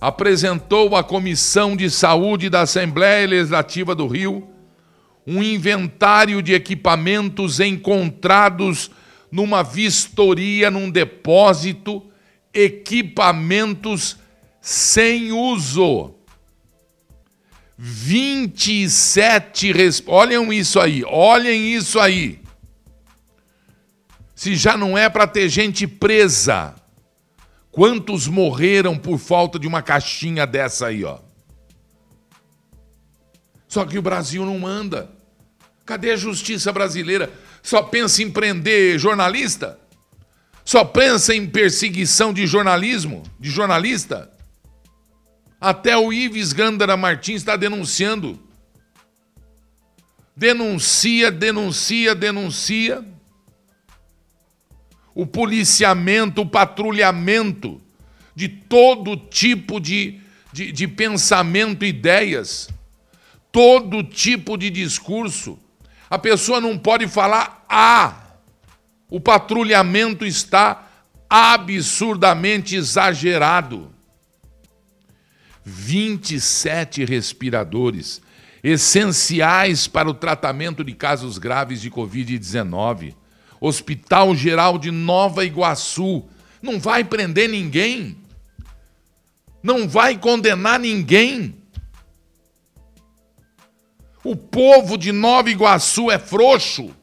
apresentou à Comissão de Saúde da Assembleia Legislativa do Rio um inventário de equipamentos encontrados numa vistoria num depósito, equipamentos sem uso. 27 res... Olhem isso aí, olhem isso aí. Se já não é para ter gente presa, quantos morreram por falta de uma caixinha dessa aí, ó? Só que o Brasil não manda. Cadê a justiça brasileira? Só pensa em prender jornalista? Só pensa em perseguição de jornalismo, de jornalista? Até o Ives Gandara Martins está denunciando. Denuncia, denuncia, denuncia. O policiamento, o patrulhamento de todo tipo de, de, de pensamento, ideias, todo tipo de discurso. A pessoa não pode falar A. O patrulhamento está absurdamente exagerado. 27 respiradores essenciais para o tratamento de casos graves de Covid-19. Hospital Geral de Nova Iguaçu. Não vai prender ninguém. Não vai condenar ninguém. O povo de Nova Iguaçu é frouxo.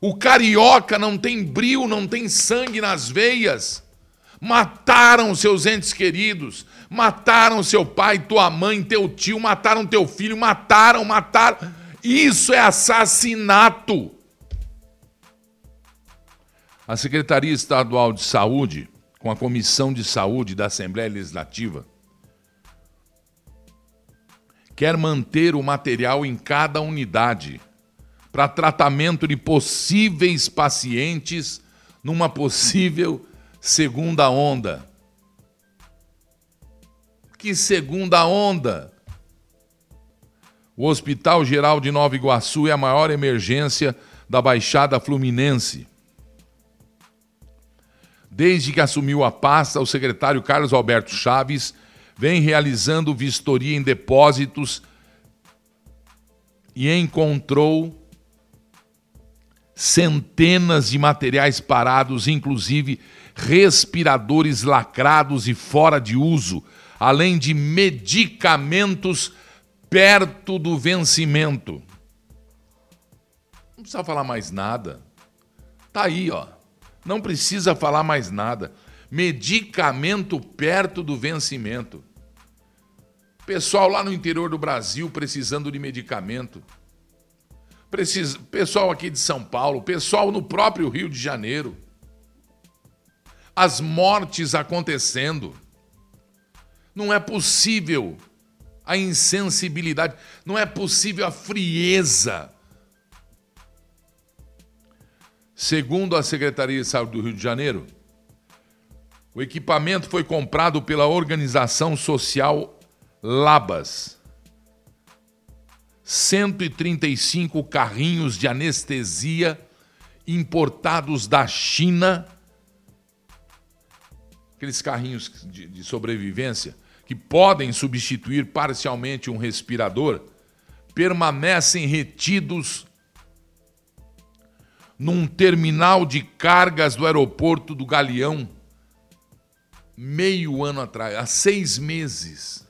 O carioca não tem brilho, não tem sangue nas veias. Mataram seus entes queridos, mataram seu pai, tua mãe, teu tio, mataram teu filho, mataram, mataram. Isso é assassinato. A Secretaria Estadual de Saúde, com a Comissão de Saúde da Assembleia Legislativa, quer manter o material em cada unidade para tratamento de possíveis pacientes numa possível segunda onda. Que segunda onda? O Hospital Geral de Nova Iguaçu é a maior emergência da Baixada Fluminense. Desde que assumiu a pasta, o secretário Carlos Alberto Chaves vem realizando vistoria em depósitos e encontrou centenas de materiais parados, inclusive respiradores lacrados e fora de uso, além de medicamentos perto do vencimento. Não precisa falar mais nada. Tá aí, ó. Não precisa falar mais nada. Medicamento perto do vencimento. Pessoal lá no interior do Brasil precisando de medicamento. Precisa, pessoal aqui de São Paulo, pessoal no próprio Rio de Janeiro. As mortes acontecendo. Não é possível a insensibilidade, não é possível a frieza. Segundo a Secretaria de Saúde do Rio de Janeiro, o equipamento foi comprado pela organização social Labas. 135 carrinhos de anestesia importados da China, aqueles carrinhos de, de, sobrevivência que podem substituir parcialmente um respirador, permanecem retidos num terminal de cargas do aeroporto do Galeão meio ano atrás, há seis meses.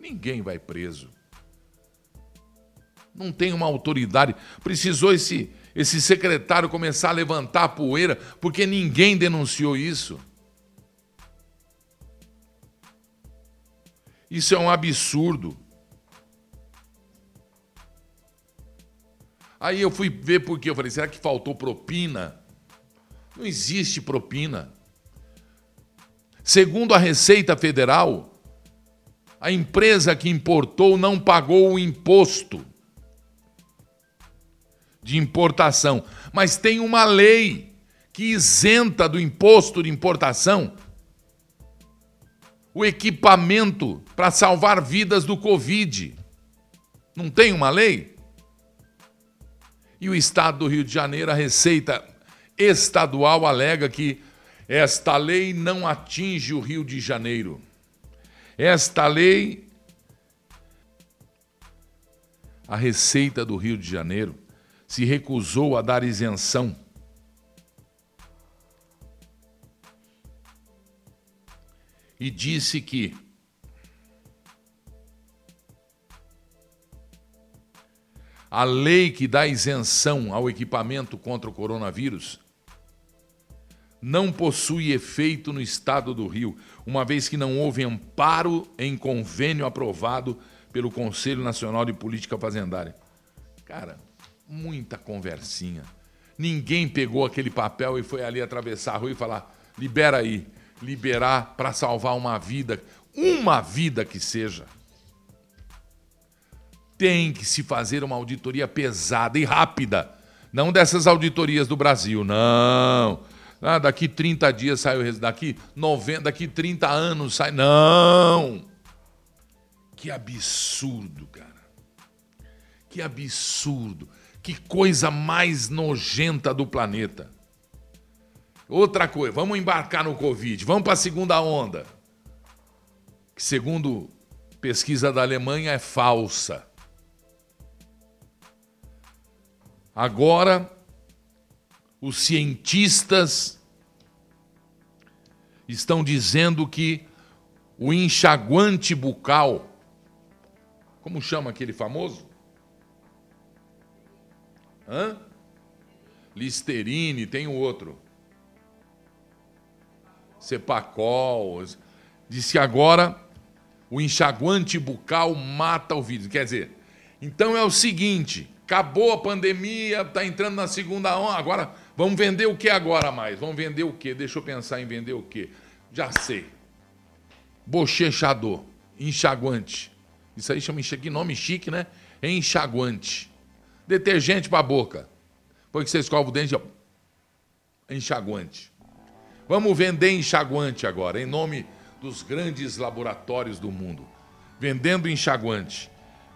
Ninguém vai preso. Não tem uma autoridade. Precisou esse, esse secretário começar a levantar a poeira porque ninguém denunciou isso. Isso é um absurdo. Aí eu fui ver por quê. Eu falei, será que faltou propina? Não existe propina. Segundo a Receita Federal, a empresa que importou não pagou o imposto de importação, mas tem uma lei que isenta do imposto de importação o equipamento para salvar vidas do Covid. Não tem uma lei? E o Estado do Rio de Janeiro, a Receita estadual alega que esta lei não atinge o Rio de Janeiro. Esta lei, a Receita do Rio de Janeiro, se recusou a dar isenção e disse que a lei que dá isenção ao equipamento contra o coronavírus não possui efeito no estado do Rio, uma vez que não houve amparo em convênio aprovado pelo Conselho Nacional de Política Fazendária. Cara, muita conversinha. Ninguém pegou aquele papel e foi ali atravessar a rua e falar: libera aí liberar para salvar uma vida, uma vida que seja. Tem que se fazer uma auditoria pesada e rápida. Não dessas auditorias do Brasil, não. Ah, daqui 30 dias sai o resultado. Daqui, 90, daqui 30 anos sai. Não! Que absurdo, cara. Que absurdo. Que coisa mais nojenta do planeta. Outra coisa, vamos embarcar no Covid, vamos para a segunda onda. Que, segundo pesquisa da Alemanha, é falsa. Agora, os cientistas estão dizendo que o enxaguante bucal, como chama aquele famoso? Hã? Listerine, tem o outro. Cepacol. Disse que agora o enxaguante bucal mata o vírus. Quer dizer, então é o seguinte: acabou a pandemia, está entrando na segunda onda, agora vamos vender o que agora mais? Vamos vender o que? Deixa eu pensar em vender o que. Já sei. Bochechador, enxaguante. Isso aí chama que nome chique, né? Enxaguante. Detergente para a boca. Depois que você escova o dente, ó, enxaguante. Vamos vender enxaguante agora, em nome dos grandes laboratórios do mundo. Vendendo enxaguante.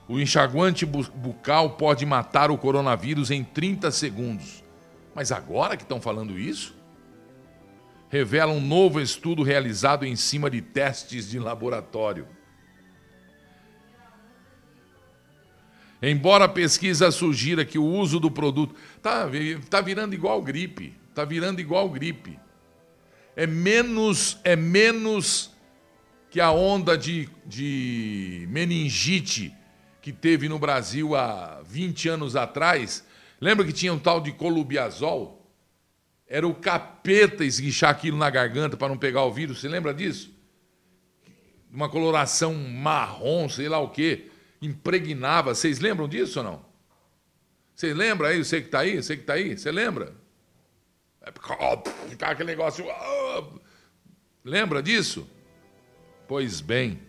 O enxaguante bucal pode matar o coronavírus em 30 segundos. Mas agora que estão falando isso? Revela um novo estudo realizado em cima de testes de laboratório. Embora a pesquisa sugira que o uso do produto está tá virando igual gripe, está virando igual gripe é menos, é menos que a onda de, de meningite que teve no Brasil há 20 anos atrás. Lembra que tinha um tal de colubiazol? Era o capeta esguichar aquilo na garganta para não pegar o vírus. Você lembra disso? Uma coloração marrom, sei lá o quê. Impregnava. Vocês lembram disso ou não? Vocês lembram aí? Você que está aí? Você que está aí? Você lembra? Ficar aquele negócio. Lembra disso? Pois bem,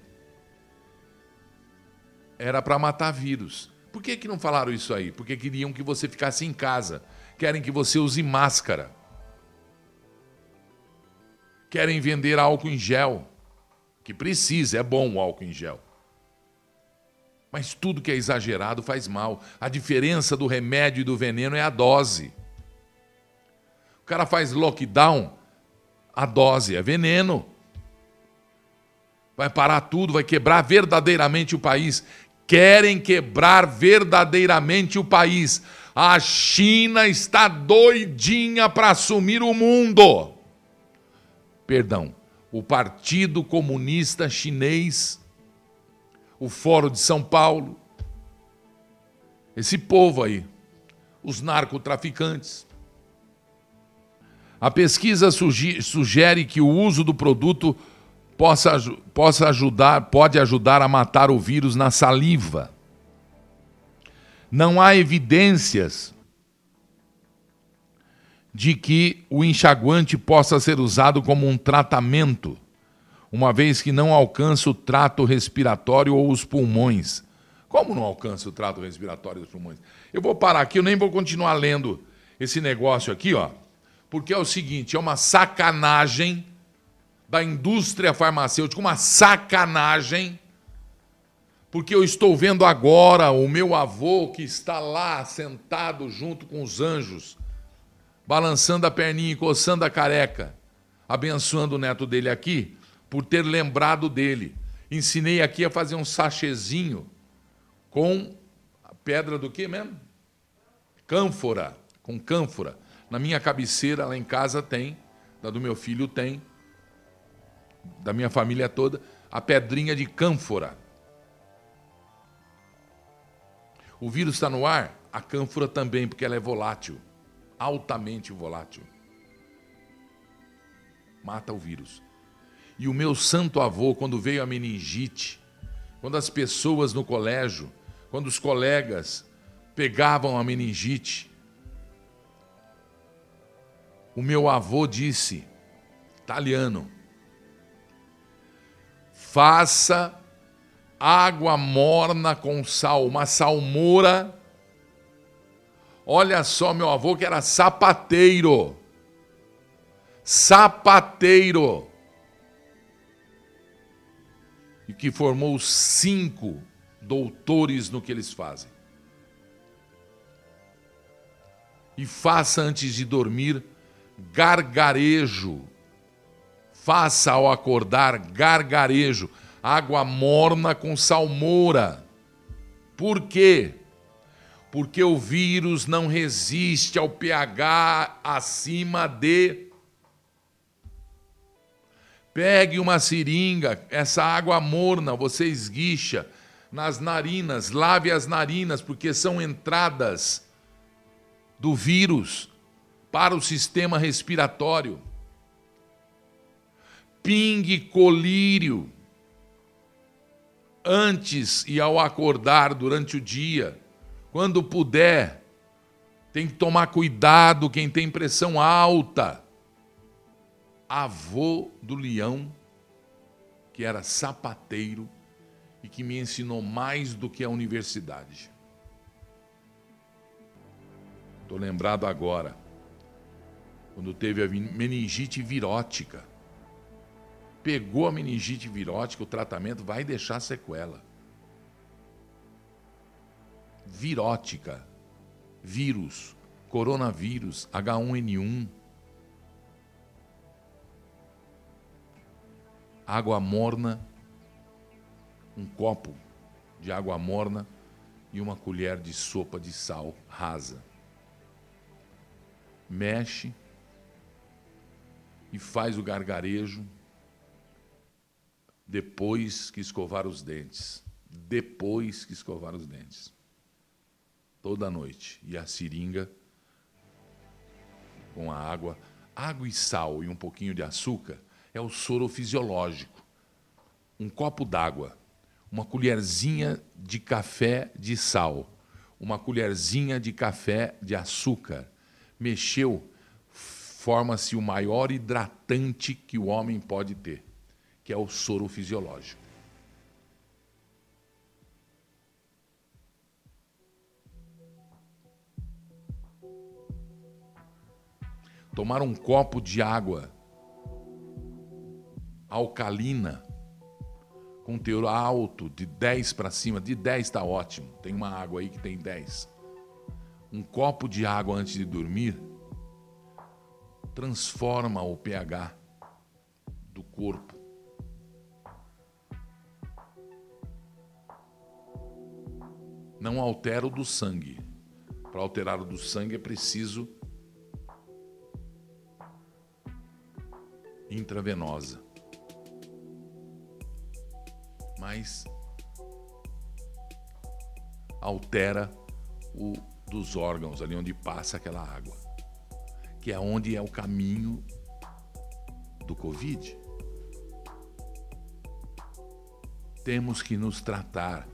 era para matar vírus. Por que, que não falaram isso aí? Porque queriam que você ficasse em casa. Querem que você use máscara. Querem vender álcool em gel. Que precisa, é bom o álcool em gel. Mas tudo que é exagerado faz mal. A diferença do remédio e do veneno é a dose. O cara faz lockdown, a dose é veneno. Vai parar tudo, vai quebrar verdadeiramente o país. Querem quebrar verdadeiramente o país. A China está doidinha para assumir o mundo. Perdão, o Partido Comunista Chinês, o Fórum de São Paulo, esse povo aí, os narcotraficantes, a pesquisa sugere que o uso do produto possa, possa ajudar, pode ajudar a matar o vírus na saliva. Não há evidências de que o enxaguante possa ser usado como um tratamento, uma vez que não alcança o trato respiratório ou os pulmões. Como não alcança o trato respiratório e os pulmões? Eu vou parar aqui, eu nem vou continuar lendo esse negócio aqui, ó porque é o seguinte: é uma sacanagem da indústria farmacêutica, uma sacanagem, porque eu estou vendo agora o meu avô que está lá sentado junto com os anjos, balançando a perninha e coçando a careca, abençoando o neto dele aqui, por ter lembrado dele. Ensinei aqui a fazer um sachezinho com a pedra do que mesmo? Cânfora, com cânfora. Na minha cabeceira, lá em casa, tem, da do meu filho tem, da minha família toda, a pedrinha de cânfora. O vírus está no ar, a cânfora também, porque ela é volátil, altamente volátil. Mata o vírus. E o meu santo avô, quando veio a meningite, quando as pessoas no colégio, quando os colegas pegavam a meningite, o meu avô disse, italiano, faça água morna com sal, uma salmoura. Olha só, meu avô que era sapateiro. Sapateiro. E que formou cinco doutores no que eles fazem. E faça antes de dormir gargarejo. Faça ao acordar gargarejo água morna com salmoura. Por quê? Porque o vírus não resiste ao pH acima de. Pegue uma seringa, essa água morna, você esguicha nas narinas, lave as narinas, porque são entradas do vírus para o sistema respiratório. Pingue colírio antes e ao acordar durante o dia, quando puder. Tem que tomar cuidado quem tem pressão alta. Avô do leão, que era sapateiro e que me ensinou mais do que a universidade. Estou lembrado agora, quando teve a meningite virótica pegou a meningite virótica, o tratamento vai deixar sequela. Virótica, vírus, coronavírus, H1N1. Água morna, um copo de água morna e uma colher de sopa de sal rasa. Mexe e faz o gargarejo depois que escovar os dentes. Depois que escovar os dentes. Toda noite. E a seringa com a água. Água e sal e um pouquinho de açúcar é o soro fisiológico. Um copo d'água, uma colherzinha de café de sal, uma colherzinha de café de açúcar. Mexeu, forma-se o maior hidratante que o homem pode ter que é o soro fisiológico. Tomar um copo de água alcalina com teor alto, de 10 para cima, de 10 está ótimo. Tem uma água aí que tem 10. Um copo de água antes de dormir transforma o pH do corpo. Não altera o do sangue. Para alterar o do sangue é preciso intravenosa. Mas altera o dos órgãos, ali onde passa aquela água, que é onde é o caminho do Covid. Temos que nos tratar